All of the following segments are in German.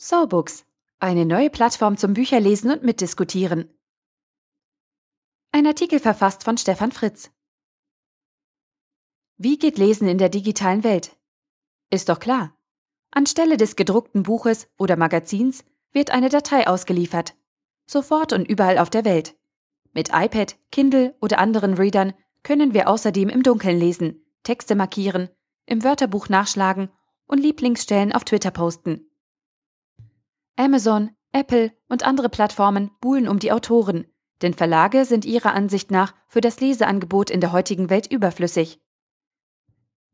SoBooks, eine neue Plattform zum Bücherlesen und Mitdiskutieren. Ein Artikel verfasst von Stefan Fritz. Wie geht Lesen in der digitalen Welt? Ist doch klar. Anstelle des gedruckten Buches oder Magazins wird eine Datei ausgeliefert. Sofort und überall auf der Welt. Mit iPad, Kindle oder anderen Readern können wir außerdem im Dunkeln lesen, Texte markieren, im Wörterbuch nachschlagen und Lieblingsstellen auf Twitter posten. Amazon, Apple und andere Plattformen buhlen um die Autoren, denn Verlage sind ihrer Ansicht nach für das Leseangebot in der heutigen Welt überflüssig.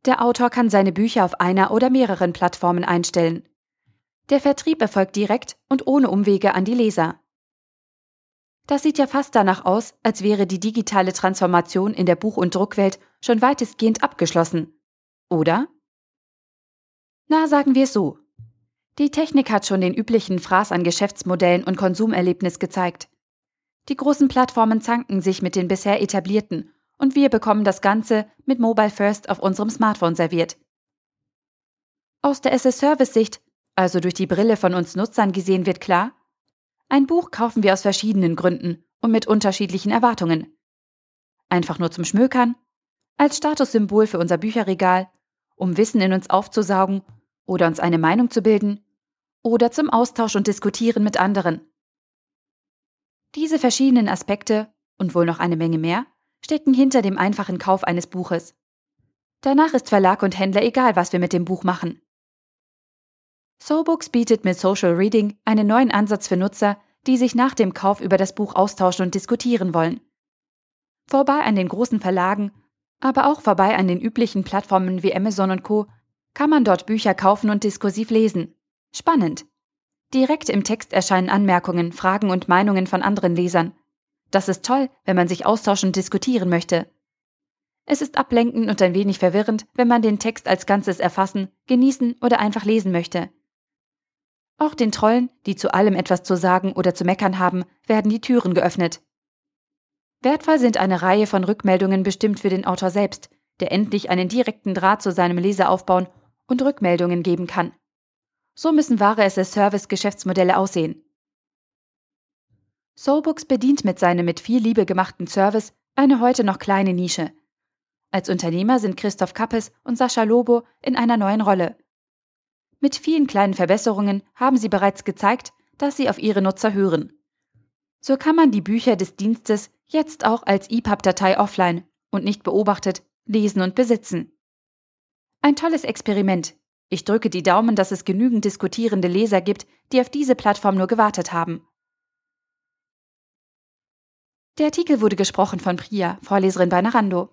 Der Autor kann seine Bücher auf einer oder mehreren Plattformen einstellen. Der Vertrieb erfolgt direkt und ohne Umwege an die Leser. Das sieht ja fast danach aus, als wäre die digitale Transformation in der Buch- und Druckwelt schon weitestgehend abgeschlossen. Oder? Na, sagen wir es so. Die Technik hat schon den üblichen Fraß an Geschäftsmodellen und Konsumerlebnis gezeigt. Die großen Plattformen zanken sich mit den bisher etablierten und wir bekommen das Ganze mit Mobile First auf unserem Smartphone serviert. Aus der SS-Service-Sicht, also durch die Brille von uns Nutzern gesehen, wird klar, ein Buch kaufen wir aus verschiedenen Gründen und mit unterschiedlichen Erwartungen. Einfach nur zum Schmökern, als Statussymbol für unser Bücherregal, um Wissen in uns aufzusaugen oder uns eine Meinung zu bilden oder zum Austausch und Diskutieren mit anderen. Diese verschiedenen Aspekte und wohl noch eine Menge mehr stecken hinter dem einfachen Kauf eines Buches. Danach ist Verlag und Händler egal, was wir mit dem Buch machen. SoBooks bietet mit Social Reading einen neuen Ansatz für Nutzer, die sich nach dem Kauf über das Buch austauschen und diskutieren wollen. Vorbei an den großen Verlagen, aber auch vorbei an den üblichen Plattformen wie Amazon und Co. kann man dort Bücher kaufen und diskursiv lesen. Spannend. Direkt im Text erscheinen Anmerkungen, Fragen und Meinungen von anderen Lesern. Das ist toll, wenn man sich austauschen und diskutieren möchte. Es ist ablenkend und ein wenig verwirrend, wenn man den Text als Ganzes erfassen, genießen oder einfach lesen möchte. Auch den Trollen, die zu allem etwas zu sagen oder zu meckern haben, werden die Türen geöffnet. Wertvoll sind eine Reihe von Rückmeldungen bestimmt für den Autor selbst, der endlich einen direkten Draht zu seinem Leser aufbauen und Rückmeldungen geben kann. So müssen wahre SS-Service-Geschäftsmodelle aussehen. Soulbooks bedient mit seinem mit viel Liebe gemachten Service eine heute noch kleine Nische. Als Unternehmer sind Christoph Kappes und Sascha Lobo in einer neuen Rolle. Mit vielen kleinen Verbesserungen haben sie bereits gezeigt, dass sie auf ihre Nutzer hören. So kann man die Bücher des Dienstes jetzt auch als EPUB-Datei offline und nicht beobachtet lesen und besitzen. Ein tolles Experiment, ich drücke die Daumen, dass es genügend diskutierende Leser gibt, die auf diese Plattform nur gewartet haben. Der Artikel wurde gesprochen von Priya, Vorleserin bei Narando.